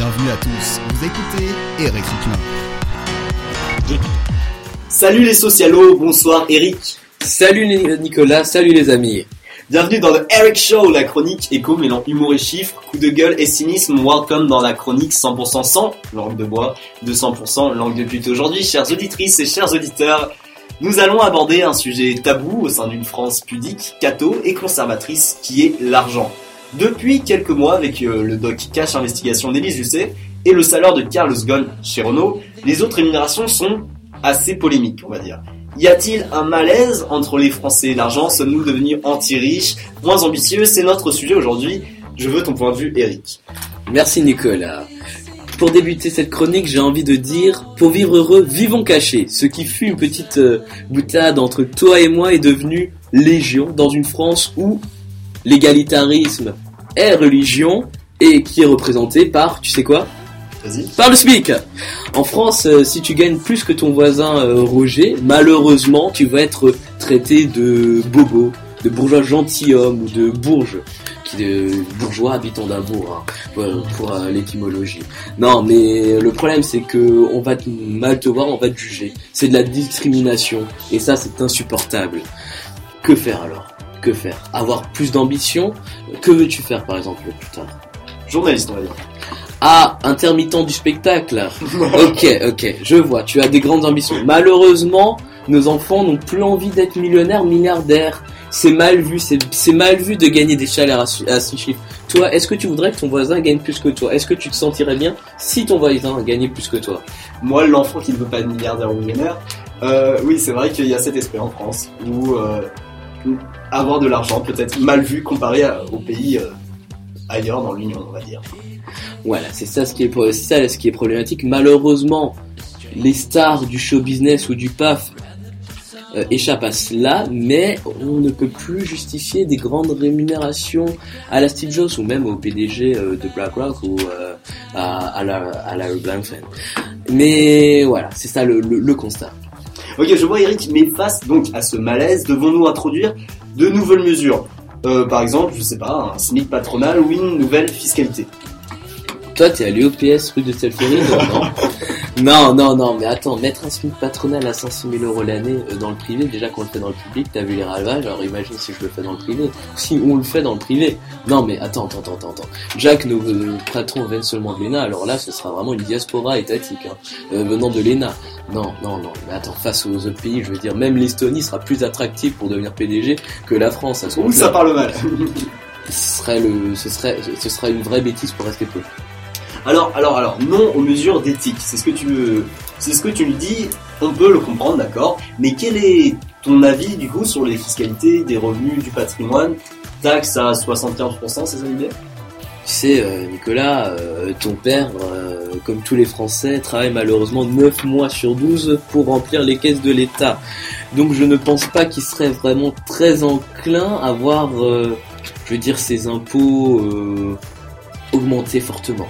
Bienvenue à tous, vous écoutez Eric Klein. Salut les socialos, bonsoir Eric. Salut Nicolas, salut les amis. Bienvenue dans le Eric Show, la chronique écho mêlant humour et chiffres, coup de gueule et cynisme. Welcome dans la chronique 100% sans langue de bois, 200% langue de pute. Aujourd'hui, chères auditrices et chers auditeurs, nous allons aborder un sujet tabou au sein d'une France pudique, catho et conservatrice qui est l'argent. Depuis quelques mois, avec euh, le doc Cash Investigation d'Élise Jusset et le salaire de Carlos Ghosn chez Renault, les autres rémunérations sont assez polémiques, on va dire. Y a-t-il un malaise entre les Français? Et l'argent Sommes-nous devenus anti-riches, moins ambitieux? C'est notre sujet aujourd'hui. Je veux ton point de vue, Eric. Merci Nicolas. Pour débuter cette chronique, j'ai envie de dire, pour vivre heureux, vivons cachés. Ce qui fut une petite euh, boutade entre toi et moi est devenu légion dans une France où l'égalitarisme est religion et qui est représenté par, tu sais quoi par le SMIC. En France, euh, si tu gagnes plus que ton voisin euh, Roger, malheureusement, tu vas être traité de bobo, de bourgeois gentilhomme ou de bourge, qui de bourgeois habitant d'un bourg, hein, pour, euh, l'étymologie. Non, mais le problème c'est que on va te mal te voir, on va te juger. C'est de la discrimination et ça c'est insupportable. Que faire alors? Que faire Avoir plus d'ambition Que veux-tu faire par exemple plus tard Journaliste, on va dire. Ah, intermittent du spectacle. ok, ok, je vois, tu as des grandes ambitions. Malheureusement, nos enfants n'ont plus envie d'être millionnaires, milliardaires. C'est mal vu, c'est mal vu de gagner des salaires à, six chiffres. Toi, est-ce que tu voudrais que ton voisin gagne plus que toi? Est-ce que tu te sentirais bien si ton voisin gagnait plus que toi? Moi, l'enfant qui ne veut pas être milliardaire ou millionnaire, euh, oui, c'est vrai qu'il y a cet esprit en France où euh, avoir de l'argent peut être mal vu comparé aux pays euh, ailleurs dans l'Union, on va dire. Voilà, c'est ça ce qui est ça ce qui est problématique. Malheureusement, les stars du show business ou du PAF euh, échappent à cela, mais on ne peut plus justifier des grandes rémunérations à la Steve Jobs ou même au PDG euh, de BlackRock ou euh, à, la, à la Mais voilà, c'est ça le, le, constat. Ok, je vois Eric, mais face donc à ce malaise, devons-nous introduire de nouvelles mesures? Par exemple, je sais pas, un SMIC patronal ou une nouvelle fiscalité? Toi, t'es allé au PS rue de Telférine Non, non, non, mais attends, mettre un SMIC patronal à 106 000 euros l'année euh, dans le privé, déjà qu'on le fait dans le public, t'as vu les ravages, alors imagine si je le fais dans le privé, si on le fait dans le privé. Non, mais attends, attends, attends, attends. Jacques, nos euh, patrons viennent seulement de l'ENA, alors là, ce sera vraiment une diaspora étatique, hein, euh, venant de l'ENA. Non, non, non, mais attends, face aux autres pays, je veux dire, même l'Estonie sera plus attractive pour devenir PDG que la France à ce moment ça parle mal ce serait, le, ce, serait, ce serait une vraie bêtise pour rester peu. Alors, alors, alors, non aux mesures d'éthique. C'est ce que tu me dis. On peut le comprendre, d'accord. Mais quel est ton avis du coup sur les fiscalités des revenus du patrimoine? Taxe à 75%, c'est ça l'idée? Tu sais, euh, Nicolas, euh, ton père, euh, comme tous les Français, travaille malheureusement 9 mois sur 12 pour remplir les caisses de l'État. Donc je ne pense pas qu'il serait vraiment très enclin à voir, je veux dire, ses impôts augmenter fortement.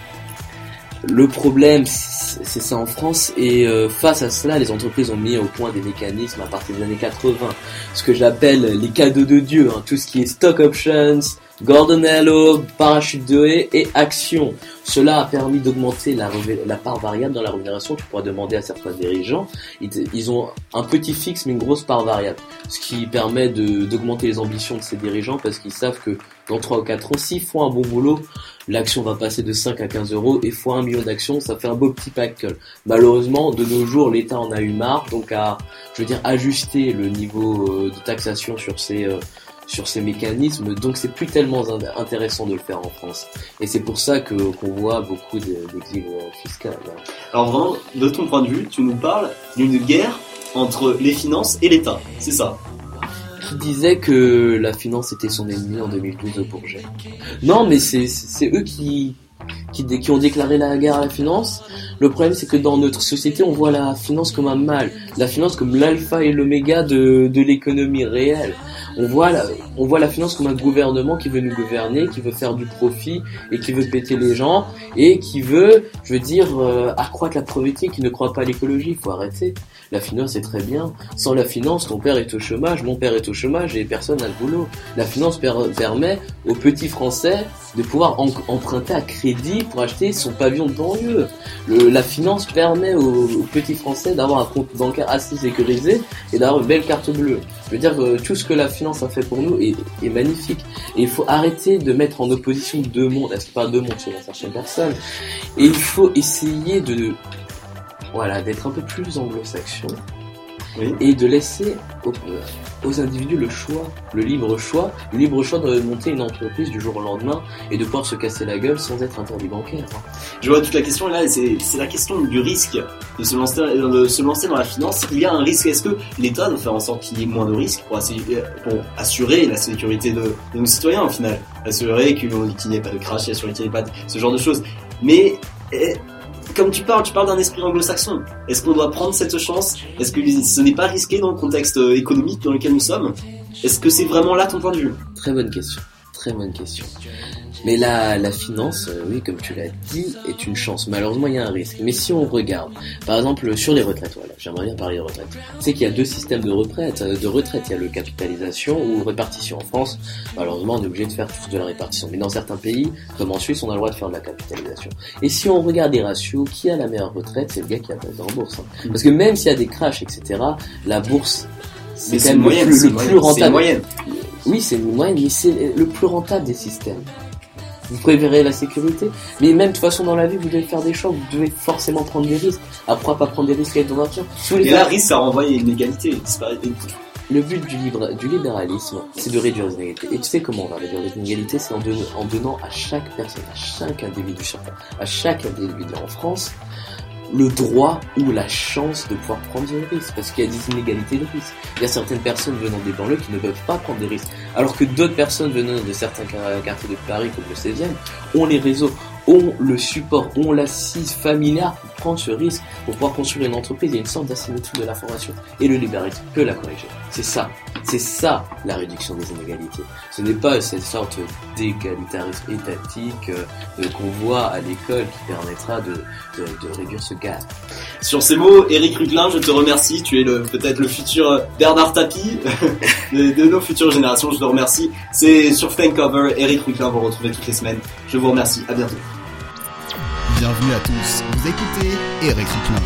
Le problème, c'est ça en France, et euh, face à cela, les entreprises ont mis au point des mécanismes à partir des années 80, ce que j'appelle les cadeaux de Dieu, hein, tout ce qui est stock options, Gordon Hello, parachute de et action. Cela a permis d'augmenter la, part variable dans la rémunération. Tu pourras demander à certains dirigeants. Ils, ont un petit fixe mais une grosse part variable. Ce qui permet d'augmenter les ambitions de ces dirigeants parce qu'ils savent que dans 3 ou 4 ans, s'ils font un bon boulot, l'action va passer de 5 à 15 euros et fois un million d'actions, ça fait un beau petit pack. Malheureusement, de nos jours, l'État en a eu marre, donc à, je veux dire, ajuster le niveau euh, de taxation sur ces, euh, sur ces mécanismes, donc c'est plus tellement intéressant de le faire en France. Et c'est pour ça que qu'on voit beaucoup d'exil fiscal. Hein. Alors vraiment, de ton point de vue, tu nous parles d'une guerre entre les finances et l'État, c'est ça? Qui disait que la finance était son ennemi en 2012 au Bourget. Non, mais c'est eux qui, qui, qui, ont déclaré la guerre à la finance. Le problème, c'est que dans notre société, on voit la finance comme un mal, la finance comme l'alpha et l'oméga de, de l'économie réelle. On voit, la, on voit la finance comme un gouvernement qui veut nous gouverner, qui veut faire du profit et qui veut péter les gens et qui veut, je veux dire, euh, accroître la pauvreté, qui ne croit pas à l'écologie. Il faut arrêter. La finance est très bien. Sans la finance, ton père est au chômage, mon père est au chômage et personne n'a le boulot. La finance permet aux petits Français de pouvoir emprunter à crédit pour acheter son pavillon de banlieue. la finance permet aux, petits Français d'avoir un compte bancaire assez sécurisé et d'avoir une belle carte bleue. Je veux dire que tout ce que la finance a fait pour nous est, magnifique. Et il faut arrêter de mettre en opposition deux mondes. Est-ce pas deux mondes selon certaines personnes? Et il faut essayer de voilà, d'être un peu plus anglo-saxon et de laisser aux, individus le choix, le libre choix, le libre choix de monter une entreprise du jour au lendemain et de pouvoir se casser la gueule sans être interdit bancaire. Je vois toute la question là, c'est la question du risque de se, lancer, de se lancer dans la finance. Il y a un risque, est-ce que l'État doit faire en sorte qu'il y ait moins de risques pour, assurer la sécurité de, nos citoyens au final? Assurer qu'il n'y ait pas de crash, assurer qu'il n'y ait pas de, ce genre de choses. Mais eh, comme tu parles, tu parles d'un esprit anglo-saxon. Est-ce qu'on doit prendre cette chance? Est-ce que ce n'est pas risqué dans le contexte euh, économique dans lequel nous sommes? Est-ce que c'est vraiment là ton point de vue? Très bonne question. Très bonne question. Mais la, la finance, euh, oui, comme tu l'as dit, est une chance. Malheureusement, il y a un risque. Mais si on regarde, par exemple, sur les retraites, voilà, j'aimerais bien parler des retraites. C'est qu'il y a deux systèmes de retraite. Euh, de retraite, il y a le capitalisation ou répartition. En France, malheureusement, on est obligé de faire tous de la répartition. Mais dans certains pays, comme en Suisse, on a le droit de faire de la capitalisation. Et si on regarde les ratios, qui a la meilleure retraite C'est le gars qui a passé en bourse. Hein. Mm. Parce que même s'il y a des crashs, etc., la bourse, c'est quand même le, plus, rentable. Oui, c'est une moyenne, mais c'est le plus rentable des systèmes. Vous préférez la sécurité, mais même de toute façon dans la vie, vous devez faire des choix, vous devez forcément prendre des risques. Après, pas prendre des risques avec ton argent Et là, risque, ça renvoie à une égalité. Le but du, libre, du libéralisme, c'est de réduire les inégalités. Et tu sais comment on va réduire les inégalités? C'est en, en, donnant à chaque personne, à chaque individu à chaque individu en France, le droit ou la chance de pouvoir prendre des risques, parce qu'il y a des inégalités de risques. Il y a certaines personnes venant des banlieues qui ne peuvent pas prendre des risques, alors que d'autres personnes venant de certains quartiers de Paris, comme le 16e, ont les réseaux, ont le support, ont l'assise familiale pour prendre ce risque, pour pouvoir construire une entreprise. Il y a une sorte d'asymétrie de l'information, et le libéralisme peut la corriger. C'est ça, c'est ça la réduction des inégalités. Ce n'est pas cette sorte d'égalitarisme étatique euh, qu'on voit à l'école qui permettra de, de, réduire ce gap. Sur ces mots, Eric Ruglin, je te remercie. Tu es peut-être le futur Bernard Tapie de, nos futures générations. Je te remercie. C'est sur Fancover. Eric Ruglin, vous retrouvez toutes les semaines. Je vous remercie. À bientôt. Bienvenue à tous. Vous écoutez Eric Ruglin.